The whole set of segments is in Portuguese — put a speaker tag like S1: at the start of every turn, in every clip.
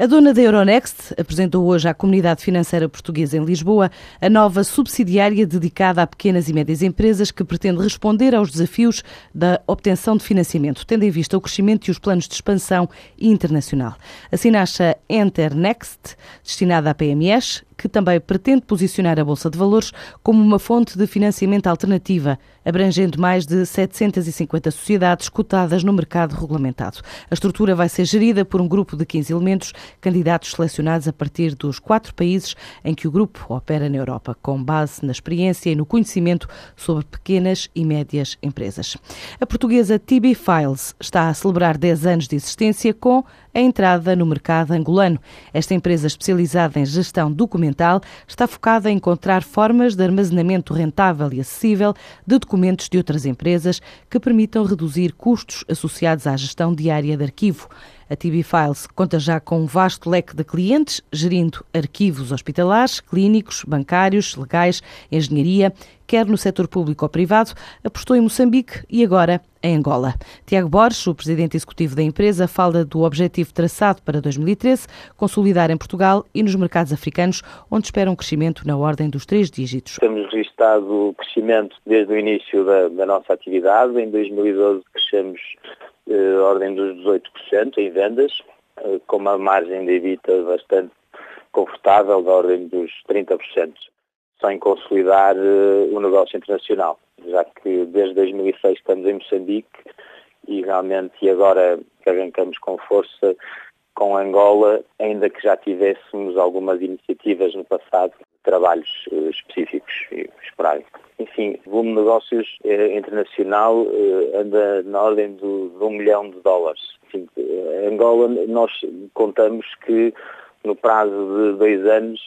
S1: A dona da Euronext apresentou hoje à comunidade financeira portuguesa em Lisboa a nova subsidiária dedicada a pequenas e médias empresas que pretende responder aos desafios da obtenção de financiamento, tendo em vista o crescimento e os planos de expansão internacional. Assim nasce a Enternext, destinada a PMEs, que também pretende posicionar a Bolsa de Valores como uma fonte de financiamento alternativa, abrangendo mais de 750 sociedades cotadas no mercado regulamentado. A estrutura vai ser gerida por um grupo de 15 elementos, candidatos selecionados a partir dos quatro países em que o grupo opera na Europa, com base na experiência e no conhecimento sobre pequenas e médias empresas. A portuguesa TB Files está a celebrar 10 anos de existência com a entrada no mercado angolano. Esta empresa especializada em gestão documental está focada em encontrar formas de armazenamento rentável e acessível de documentos de outras empresas que permitam reduzir custos associados à gestão diária de arquivo. A TB Files conta já com um vasto leque de clientes, gerindo arquivos hospitalares, clínicos, bancários, legais, engenharia, quer no setor público ou privado, apostou em Moçambique e agora em Angola. Tiago Borges, o presidente executivo da empresa, fala do objetivo traçado para 2013, consolidar em Portugal e nos mercados africanos, onde espera um crescimento na ordem dos três dígitos.
S2: Temos registrado crescimento desde o início da, da nossa atividade. Em 2012 crescemos eh, ordem dos 18% em vendas, eh, com uma margem de EBITDA bastante confortável, da ordem dos 30%, sem consolidar eh, o negócio internacional, já que desde 2006 estamos em Moçambique e realmente e agora que arrancamos com força com Angola, ainda que já tivéssemos algumas iniciativas no passado, trabalhos específicos e esporádicos. Enfim, o volume de negócios eh, internacional eh, anda na ordem de um milhão de dólares. Enfim, eh, Angola, nós contamos que no prazo de dois anos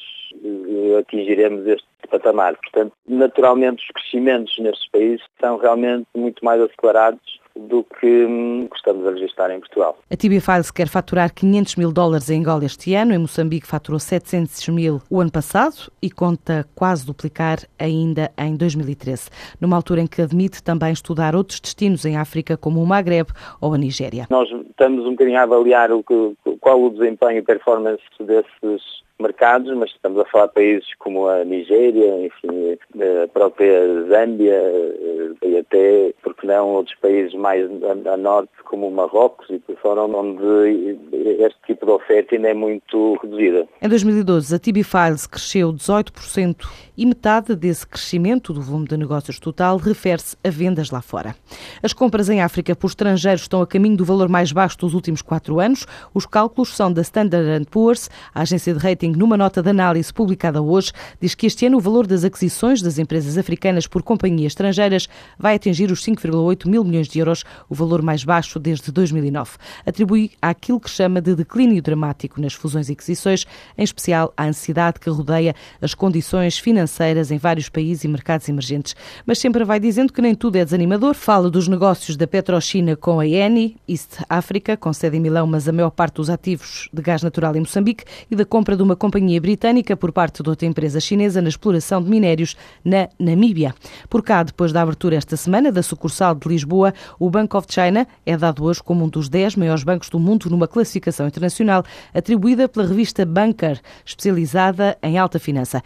S2: eh, atingiremos este patamar. Portanto, naturalmente, os crescimentos nestes países são realmente muito mais acelerados do que hum, estamos a registrar em Portugal.
S1: A TB Files quer faturar 500 mil dólares em Angola este ano, em Moçambique faturou 700 mil o ano passado e conta quase duplicar ainda em 2013, numa altura em que admite também estudar outros destinos em África, como o Maghreb ou a Nigéria.
S2: Nós estamos um bocadinho a avaliar o que, qual o desempenho e performance desses mas estamos a falar de países como a Nigéria, enfim, a própria Zâmbia eh, e até, porque não, outros países mais a, norte, como o Marrocos e por fora, onde este tipo de oferta ainda é muito reduzida.
S1: Em 2012, a TB Files cresceu 18% e metade desse crescimento do volume de negócios total refere-se a vendas lá fora. As compras em África por estrangeiros estão a caminho do valor mais baixo dos últimos quatro anos. Os cálculos são da Standard Poor's, a agência de rating numa nota de análise publicada hoje, diz que este ano o valor das aquisições das empresas africanas por companhias estrangeiras vai atingir os 5,8 mil milhões de euros, o valor mais baixo desde 2009. Atribui àquilo que chama de declínio dramático nas fusões e aquisições, em especial à ansiedade que rodeia as condições financeiras em vários países e mercados emergentes. Mas sempre vai dizendo que nem tudo é desanimador. Fala dos negócios da Petrochina com a Eni, East Africa, com sede em Milão, mas a maior parte dos ativos de gás natural em Moçambique, e da compra de uma companhia britânica por parte de outra empresa chinesa na exploração de minérios na Namíbia. Por cá, depois da abertura esta semana da sucursal de Lisboa, o Bank of China é dado hoje como um dos 10 maiores bancos do mundo numa classificação internacional atribuída pela revista Banker, especializada em alta finança.